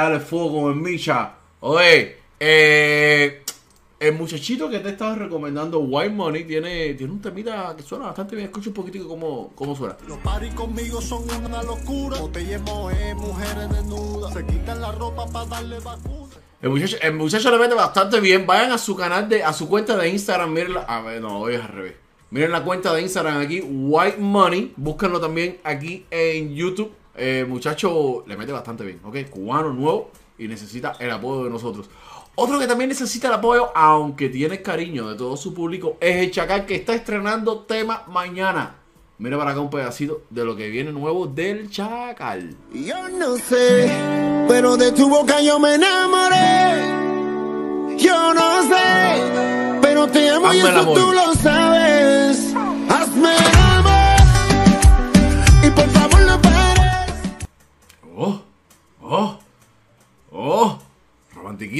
Dale fuego como en Micha. Oye, eh, el muchachito que te estaba recomendando, White Money, tiene, tiene un temita que suena bastante bien. Escucha un poquitico cómo, cómo suena. Los paris conmigo son una locura. Botella moe, mujeres desnudas. Se quitan la ropa para darle vacuna. El muchacho, el muchacho le mete bastante bien. Vayan a su canal de, a su cuenta de Instagram, miren la, a ver, no, hoy es al revés. Miren la cuenta de Instagram aquí, White Money. Búsquenlo también aquí en YouTube. El muchacho le mete bastante bien, ¿ok? Cubano nuevo y necesita el apoyo de nosotros. Otro que también necesita el apoyo, aunque tiene cariño de todo su público, es el Chacal que está estrenando tema mañana. Mira para acá un pedacito de lo que viene nuevo del Chacal. Yo no sé, pero de tu boca yo me enamoré. Yo no sé, pero te amo y Hazme eso tú lo sabes. Hazme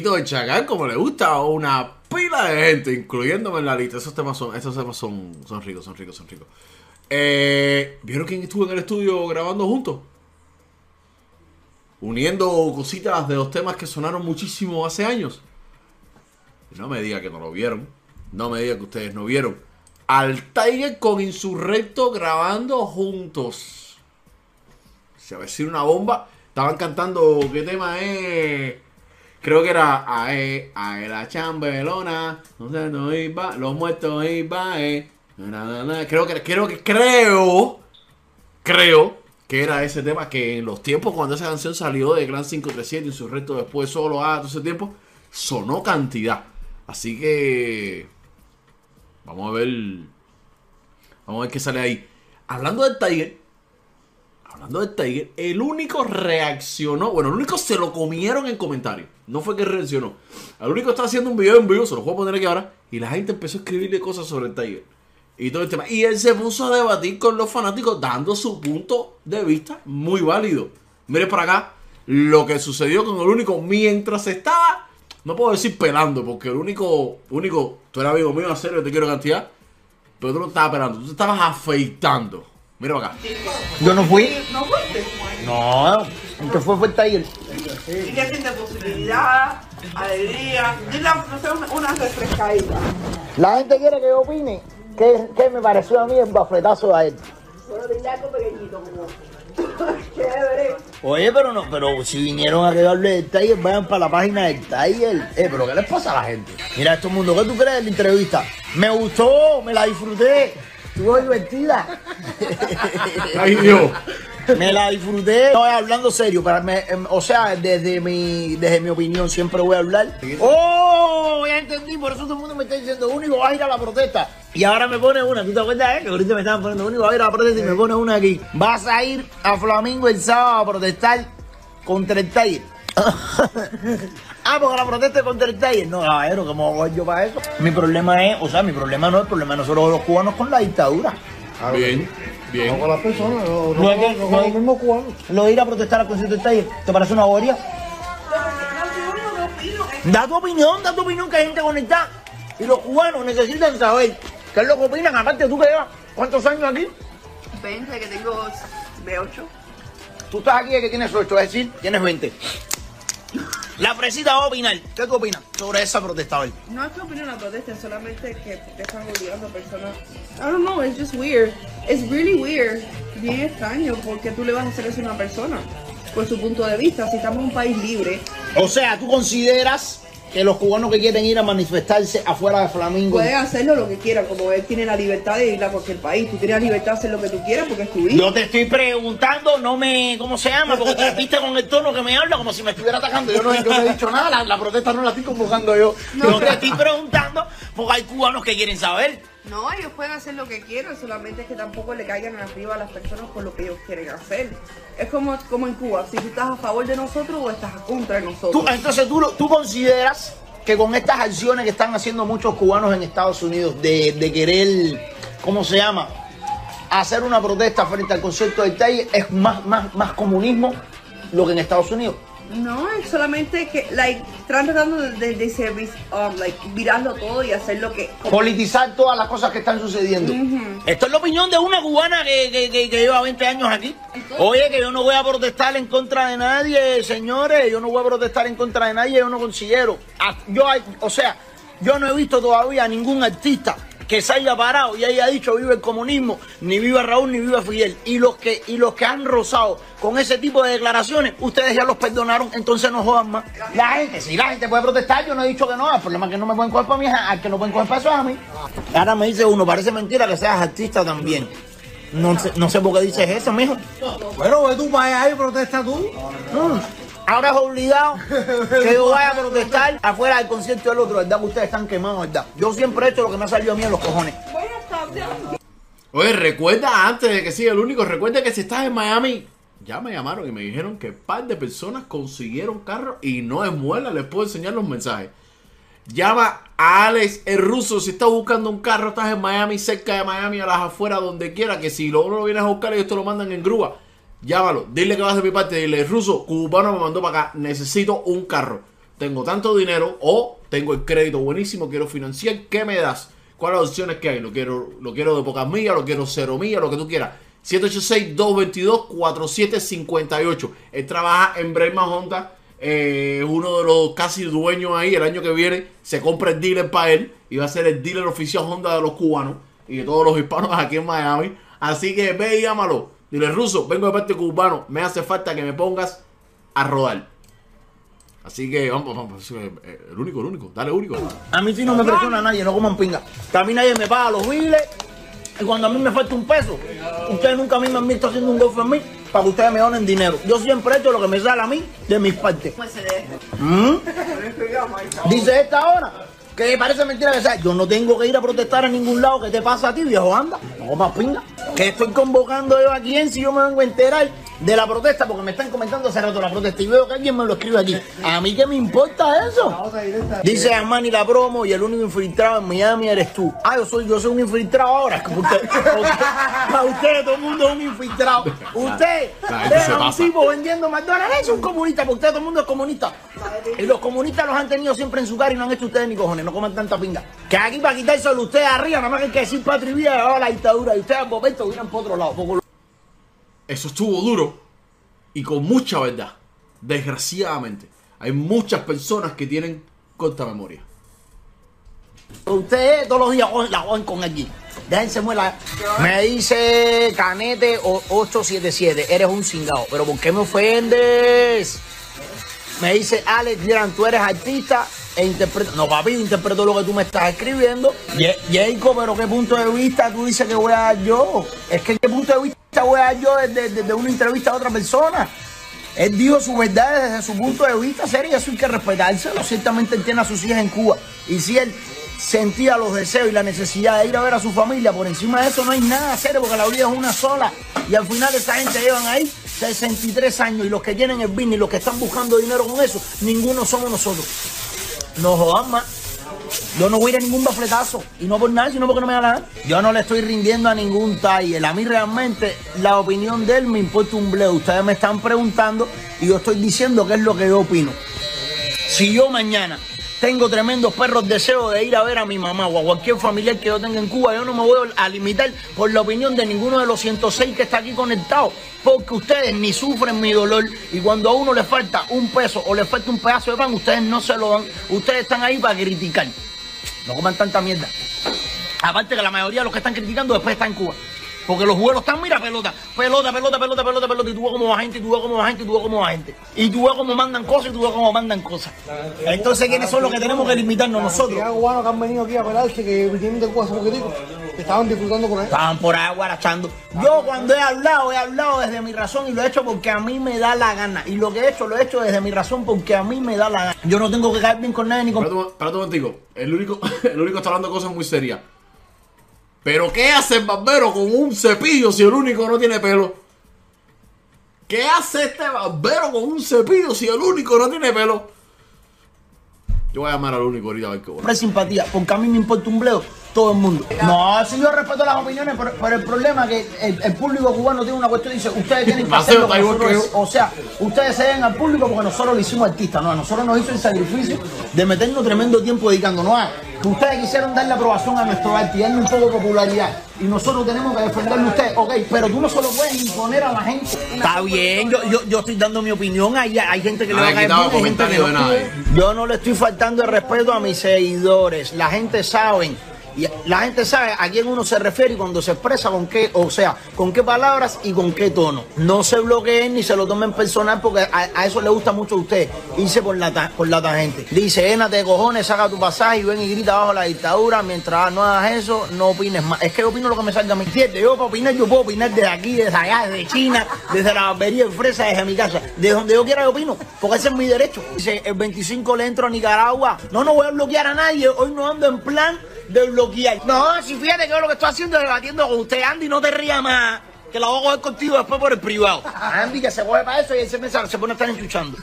Del Chacal, como le gusta a una pila de gente, incluyéndome en la lista. Esos temas son, esos temas son, son ricos, son ricos, son ricos. Eh, ¿Vieron quién estuvo en el estudio grabando juntos? Uniendo cositas de los temas que sonaron muchísimo hace años. No me diga que no lo vieron. No me diga que ustedes no vieron. Al Tiger con Insurrecto grabando juntos. Se avecina una bomba. Estaban cantando. ¿Qué tema es? Creo que era Ae, Ae la chambelona. No sé, no iba. Los muertos iba. Eh. Creo que, creo que, creo. Creo que era ese tema que en los tiempos cuando esa canción salió de Gran 537 y su resto después solo a todo ese tiempo, sonó cantidad. Así que. Vamos a ver. Vamos a ver qué sale ahí. Hablando del Tiger. Hablando del Tiger, el único reaccionó. Bueno, el único se lo comieron en comentarios. No fue que reaccionó. El único está haciendo un video en vivo, se lo puedo poner aquí ahora. Y la gente empezó a escribirle cosas sobre el Tiger. Y todo el tema. Y él se puso a debatir con los fanáticos, dando su punto de vista muy válido. Mire para acá lo que sucedió con el único mientras estaba. No puedo decir pelando, porque el único, único, tú eres amigo mío, en serio, te quiero cantidad. Pero tú no estabas pelando, tú te estabas afeitando. Mira para acá. Yo no fui. No fuiste. No, el que fue fue el Tiger. ¿Y qué siente positividad, alegría? Dile, no sé, una, refrescadita. La gente quiere que yo opine. ¿Qué, qué me pareció a mí el bafletazo a él? Solo algo pequeñito. Chévere. Oye, pero no, pero si vinieron a quedarle del Tiger, vayan para la página del Tiger. Eh, pero ¿qué les pasa a la gente? Mira, esto mundo, ¿qué tú crees de la entrevista? Me gustó, me la disfruté. Estuvo divertida. Ay Dios. Me la disfruté. Estoy hablando serio, para me- em, o sea, desde mi, desde mi opinión siempre voy a hablar. Oh, ya entendí, por eso todo el mundo me está diciendo, único va a ir a la protesta. Y ahora me pone una, ¿tú te acuerdas? Eh? Que ahorita me estaban poniendo, único va a ir a la protesta y me pone una aquí. Vas a ir a Flamingo el sábado a protestar contra el Tiger. ah, porque la protesta es contra el Tiger. No, caballero, ¿cómo voy yo para eso? Mi problema es, o sea, mi problema no es el problema de nosotros los cubanos con la dictadura. Bien, bien. con las personas, no, no, No es que- no, no con es- los mismos cubanos. Lo de ir a protestar al concierto del Tiger, ¿te parece una bobería? Da tu opinión, da tu opinión que hay gente conectada. Y los cubanos necesitan saber qué es lo que opinan. Aparte, tú que llevas cuántos años aquí. 20, que tengo de 8. Tú estás aquí de que tienes 8, es decir, tienes 20. La presita va a opinar. ¿Qué tú opinas sobre esa protesta hoy? No es que opino una protesta, es solamente que te están obligando a personas. I don't know, it's just weird. It's really weird. Bien extraño, porque tú le vas a hacer eso a una persona. Por su punto de vista, si estamos en un país libre, O sea, tú consideras que los cubanos que quieren ir a manifestarse afuera de Flamingo. pueden hacerlo lo que quieran, como él tiene la libertad de ir a cualquier país. Tú tienes la libertad de hacer lo que tú quieras porque es tu hijo. Yo te estoy preguntando, no me. ¿Cómo se llama? Porque te viste con el tono que me habla como si me estuviera atacando. Yo no, yo no he dicho nada, la, la protesta no la estoy convocando yo. No, yo te estoy preguntando porque hay cubanos que quieren saber. No, ellos pueden hacer lo que quieran, solamente es que tampoco le caigan arriba a las personas por lo que ellos quieren hacer. Es como, como en Cuba, si tú estás a favor de nosotros o estás contra de nosotros. Tú, entonces, ¿tú, tú consideras que con estas acciones que están haciendo muchos cubanos en Estados Unidos de, de querer, ¿cómo se llama? Hacer una protesta frente al concierto del Tiger es más, más, más comunismo lo que en Estados Unidos. No, es solamente que, like, están tratando de, de, de ser, um, like, virarlo todo y hacer lo que... Politizar todas las cosas que están sucediendo. Esto es la opinión de una cubana que, que, que- que lleva 20 años aquí. Oye, que yo no voy a protestar en contra de nadie, señores. Yo no voy a protestar en contra de nadie, yo no considero. Ah, Yo, hay- o sea, yo no he visto todavía a ningún artista que se haya parado y haya dicho viva el comunismo, ni viva Raúl, ni viva Fidel. Y los que, y los que han rozado con ese tipo de declaraciones, ustedes ya los perdonaron, entonces no jodan más. La gente, si la gente puede protestar, yo no he dicho que no, el problema es que no me pueden coger para mí, al que no pueden coger para eso es a mí. Ahora me dice uno, parece mentira que seas artista también. No sé, no sé por qué dices eso, mijo. Bueno, ve tú para allá y protesta tú. Mm. Ahora es obligado que yo vaya a protestar afuera del concierto del otro, ¿verdad? Que ustedes están quemados, ¿verdad? Yo siempre he hecho lo que me ha salido a mí en los cojones. Bueno, está bien. Oye, recuerda antes de que siga el único, recuerda que si estás en Miami, ya me llamaron y me dijeron que un par de personas consiguieron carro y no es muela, les puedo enseñar los mensajes. Llama a Alex el ruso si estás buscando un carro, estás en Miami, cerca de Miami, a las afueras, donde quiera, que si luego lo vienes a buscar ellos te lo mandan en grúa. Llámalo, dile que vas de mi parte, dile, ruso, cubano me mandó para acá, necesito un carro. Tengo tanto dinero o tengo el crédito buenísimo, quiero financiar, ¿qué me das? ¿Cuáles las opciones que hay? Lo quiero, lo quiero de pocas millas, lo quiero cero millas, lo que tú quieras. 786-222-4758. Él trabaja en Brema Honda. eh, uno de los casi dueños ahí. El año que viene se compra el dealer para él. Y va a ser el dealer oficial Honda de los cubanos y de todos los hispanos aquí en Miami. Así que ve y llámalo. Dile, ruso, vengo de parte cubano. Me hace falta que me pongas a rodar. Así que vamos, vamos. eh, El único, el único. Dale, único. A mí sí no me presiona nadie, no coman pinga. Que a mí nadie me paga los biles. Y cuando a mí me falta un peso, ustedes nunca a mí me han visto haciendo un GoFundMe para que ustedes me donen dinero. Yo siempre he hecho lo que me sale a mí de mis partes. Pues se deja. ¿Mm? Dice esta hora que parece mentira que sea. Yo no tengo que ir a protestar en ningún lado. ¿Qué te pasa a ti, viejo? Anda, no comas pinga. Que estoy convocando yo a quién si yo me vengo a enterar de la protesta porque me están comentando hace rato la protesta y veo que alguien me lo escribe aquí. ¿A mí qué me importa eso? Dice Armani la promo y el único infiltrado en Miami eres tú. Ah, yo soy, yo soy un infiltrado ahora. Es que usted- para ustedes todo el mundo es un infiltrado. Usted a un tipo vendiendo McDonald's, es un comunista, porque ustedes todo el mundo es comunista. Y los comunistas los han tenido siempre en su cara y no han hecho ustedes ni cojones, no coman tanta pinga. Que aquí para quitárselo a ustedes arriba, nada más que hay que decir patria y vida, la dictadura. Y ustedes al momento vienen por otro lado. Eso estuvo duro y con mucha verdad. Desgraciadamente, hay muchas personas que tienen corta memoria. Ustedes todos los días la joden con aquí. Déjense muela. Me dice Canete o- 877, eres un cingado. Pero ¿por qué me ofendes? Me dice Alex Gran, tú eres artista e interpreta. No, papi, interpreto lo que tú me estás escribiendo. Ye- Jacob, pero ¿qué punto de vista tú dices que voy a dar yo? Es que ¿qué punto de vista voy a dar yo desde, desde una entrevista a otra persona? Él dijo su verdad desde su punto de vista, serio, y eso hay que respetárselo. Ciertamente él tiene a sus hijas en Cuba. Y si él sentía los deseos y la necesidad de ir a ver a su familia, por encima de eso no hay nada serio, porque la vida es una sola. Y al final esa gente llevan ahí 63 años y los que tienen el business y los que están buscando dinero con eso, ninguno somos nosotros. No jodan más. Yo no voy a ir a ningún bafletazo. Y no por nada, sino porque no me da la gana. Yo no le estoy rindiendo a ningún taller. A mí realmente la opinión de él me importa un bleo. Ustedes me están preguntando y yo estoy diciendo qué es lo que yo opino. Si yo mañana tengo tremendos perros deseos de ir a ver a mi mamá o a cualquier familiar que yo tenga en Cuba, yo no me voy a limitar por la opinión de ninguno de los 106 que está aquí conectado. Porque ustedes ni sufren mi dolor y cuando a uno le falta un peso o le falta un pedazo de pan, ustedes no se lo dan. Ustedes están ahí para criticar. No coman tanta mierda. Aparte que la mayoría de los que están criticando después están en Cuba. Porque los vuelos están, mira, pelota, pelota, pelota, pelota, pelota, pelota, y tú ves cómo va gente, y tú ves cómo va gente, y tú ves cómo va gente. Y tú ves cómo mandan cosas, y tú ves cómo mandan cosas. Entonces, ¿quiénes son los que tenemos que limitarnos nosotros? Hay cubanos que han venido aquí a pelarse que vinieron de Cuba hace poquitico, que estaban disfrutando por ahí. Estaban por ahí guarachando. Yo cuando he hablado, he hablado desde mi razón y lo he hecho porque a mí me da la gana. Y lo que he hecho, lo he hecho desde mi razón porque a mí me da la gana. Yo no tengo que caer bien con nadie ni con... Espérate, un- espérate un momentico. El único, el único está hablando cosas muy serias. Pero ¿qué hace el barbero con un cepillo si el único no tiene pelo? ¿Qué hace este barbero con un cepillo si el único no tiene pelo? Yo voy a llamar al único ahorita a ver qué bueno. simpatía, porque a mí me importa un todo el mundo. No, si yo respeto las opiniones, pero, pero el problema es que el, el público cubano tiene una cuestión, dice, ustedes tienen que hacer lo que nosotros, o sea, ustedes se den al público porque nosotros lo hicimos artistas, no, a nosotros nos hizo el sacrificio de meternos tremendo tiempo dedicándonos a que ustedes quisieron darle aprobación a nuestro arte y darle un poco de popularidad. Y nosotros tenemos que defenderlo a ustedes, ok, pero tú no se lo puedes imponer a la gente. Está bien, yo, yo, yo estoy dando mi opinión, hay, hay gente que No le va a caer quitado bien, hay gente que no. Yo no le estoy faltando el respeto a mis seguidores. La gente sabe. La gente sabe a quién uno se refiere y cuando se expresa con qué, o sea, con qué palabras y con qué tono. No se bloqueen ni se lo tomen personal porque a, eso le gusta mucho a usted irse por la, ta- por la tangente. Dice, énate de cojones, saca tu pasaje y ven y grita bajo la dictadura. Mientras no hagas eso, no opines más. Es que yo opino lo que me salga a mi entiendes? Yo para opinar, yo puedo opinar desde aquí, desde allá, desde China, desde la barbería de fresa, desde mi casa. De donde yo quiera yo opino, porque ese es mi derecho. Dice, el 25 le entro a Nicaragua. No, no voy a bloquear a nadie. Hoy no ando en plan de bloquear. No, si fíjate que yo lo que estoy haciendo es debatiendo con usted, Andy, no te rías más. Que la voy a coger contigo después por el privado. Andy, que se coge para eso y ese mensaje se pone a estar enchuchando.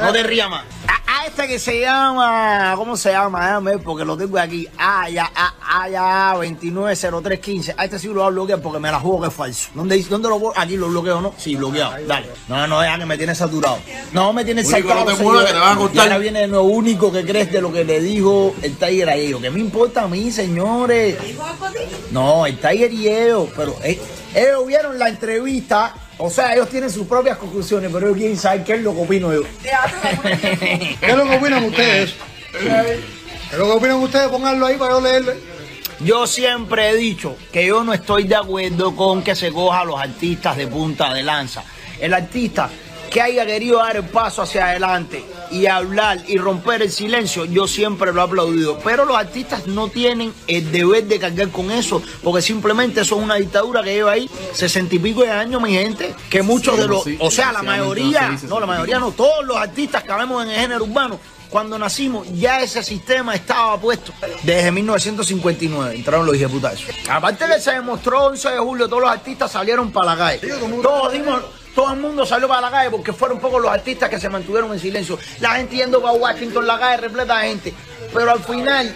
No te rías más. A, a este que se llama, ¿cómo se llama? Déjame ver, porque lo tengo aquí. Ah, ya, ah, ah, ya, 290315. A este sí lo voy a bloquear porque me la juego que es falso. ¿Dónde, dónde lo voy? Aquí lo bloqueo, ¿no? Sí, bloqueado. Dale. No, no, ya que me tiene saturado. No, me tiene saturado. no te muevas, que te van a Y ahora viene lo único que crees de lo que le dijo el Tiger a ellos. ¿Qué me importa a mí, señores? No, el Tiger y ellos, pero eh, ellos vieron la entrevista, o sea, ellos tienen sus propias conclusiones, pero ellos quieren saber qué es lo que opino yo. ¿Qué es lo que opinan ustedes? ¿Qué es lo que opinan ustedes? Pónganlo ahí para yo leerlo. Yo siempre he dicho que yo no estoy de acuerdo con que se coja a los artistas de punta de lanza. El artista que haya querido dar el paso hacia adelante y hablar y romper el silencio, yo siempre lo he aplaudido. Pero los artistas no tienen el deber de cargar con eso, porque simplemente eso es una dictadura que lleva ahí sesenta y pico de años, mi gente, que muchos Sí, de los, sí, o sea, la mayoría, no se dice no, la mayoría no, todos los artistas que vemos en el género urbano, cuando nacimos, ya ese sistema estaba puesto desde 1959. Entraron los hijeputazos. Aparte que se demostró 11 de julio, todos los artistas salieron para la calle. Todos dimos. Todo el mundo salió para la calle porque fueron pocos los artistas que se mantuvieron en silencio. La gente yendo para Washington, la calle repleta de gente. Pero al final,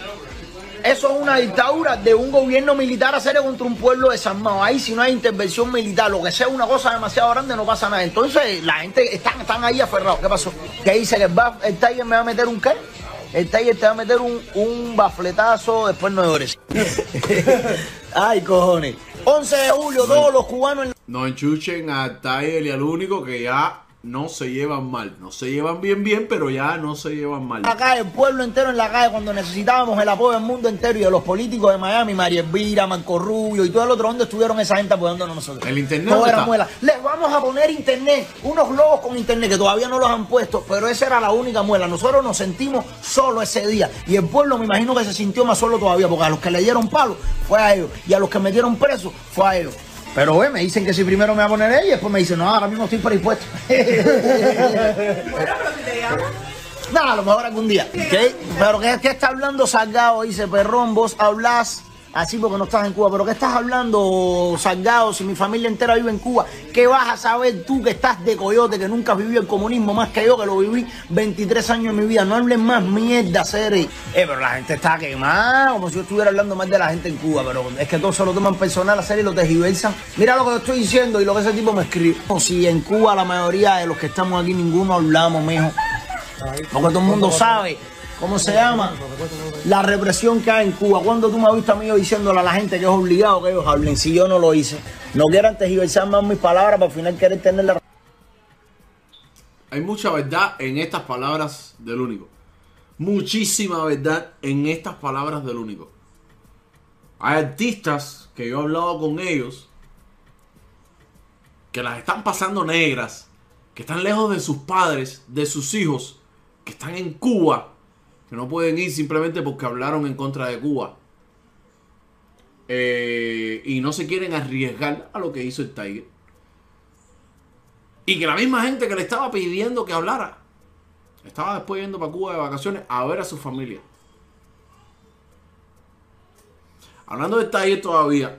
eso es una dictadura de un gobierno militar hacer contra un pueblo desarmado. Ahí si no hay intervención militar, lo que sea una cosa demasiado grande, no pasa nada. Entonces la gente están, están ahí aferrados. ¿Qué pasó? ¿Qué dice que baf- el Tiger me va a meter un qué? El Tiger te va a meter un, un bafletazo, después no llores. Ay, cojones. 11 de julio, todos los cubanos en No enchuchen a Tiger y al único que ya no se llevan mal. No se llevan bien, bien, pero ya no se llevan mal. la calle, el pueblo entero en la calle cuando necesitábamos el apoyo del mundo entero y de los políticos de Miami, María Elvira, Marco Rubio y todo el otro, ¿dónde estuvieron esa gente apoyándonos nosotros? El internet, ¿dónde era muela. Les vamos a poner internet, unos globos con internet que todavía no los han puesto, pero esa era la única muela. Nosotros nos sentimos solos ese día y el pueblo me imagino que se sintió más solo todavía porque a los que le dieron palo fue a ellos y a los que metieron preso fue a ellos. Pero güey, me dicen que si primero me va a poner ella y después me dicen, no, ahora mismo estoy predispuesto. Nada, a lo mejor algún día. ¿Qué? Pero ¿qué, qué está hablando Salgado? Dice Perrón, vos hablas así porque no estás en Cuba. Pero ¿qué estás hablando, Salgado? Si mi familia entera vive en Cuba, ¿qué vas a saber tú que estás de coyote, que nunca has vivido el comunismo más que yo, que lo viví 23 años en mi vida? No hables más mierda, Cere. Eh, pero la gente está quemada, como si yo estuviera hablando más de la gente en Cuba. Pero es que todos se lo toman personal, a y lo tergiversan. Mira lo que te estoy diciendo y lo que ese tipo me escribe. Si en Cuba la mayoría de los que estamos aquí ninguno hablamos, mijo. Porque todo el mundo sabe cómo se llama la represión que hay en Cuba. Cuando tú me has visto a mí diciéndole a la gente que es obligado que ellos hablen, si yo no lo hice, no quieran tergiversar más mis palabras para al final querer tener la Hay mucha verdad en estas palabras del único. Muchísima verdad en estas palabras del único. Hay artistas que yo he hablado con ellos que las están pasando negras, que están lejos de sus padres, de sus hijos, que están en Cuba, que no pueden ir simplemente porque hablaron en contra de Cuba. Eh, y no se quieren arriesgar a lo que hizo el Tiger. Y que la misma gente que le estaba pidiendo que hablara, estaba después yendo para Cuba de vacaciones a ver a su familia. Hablando de Tiger todavía,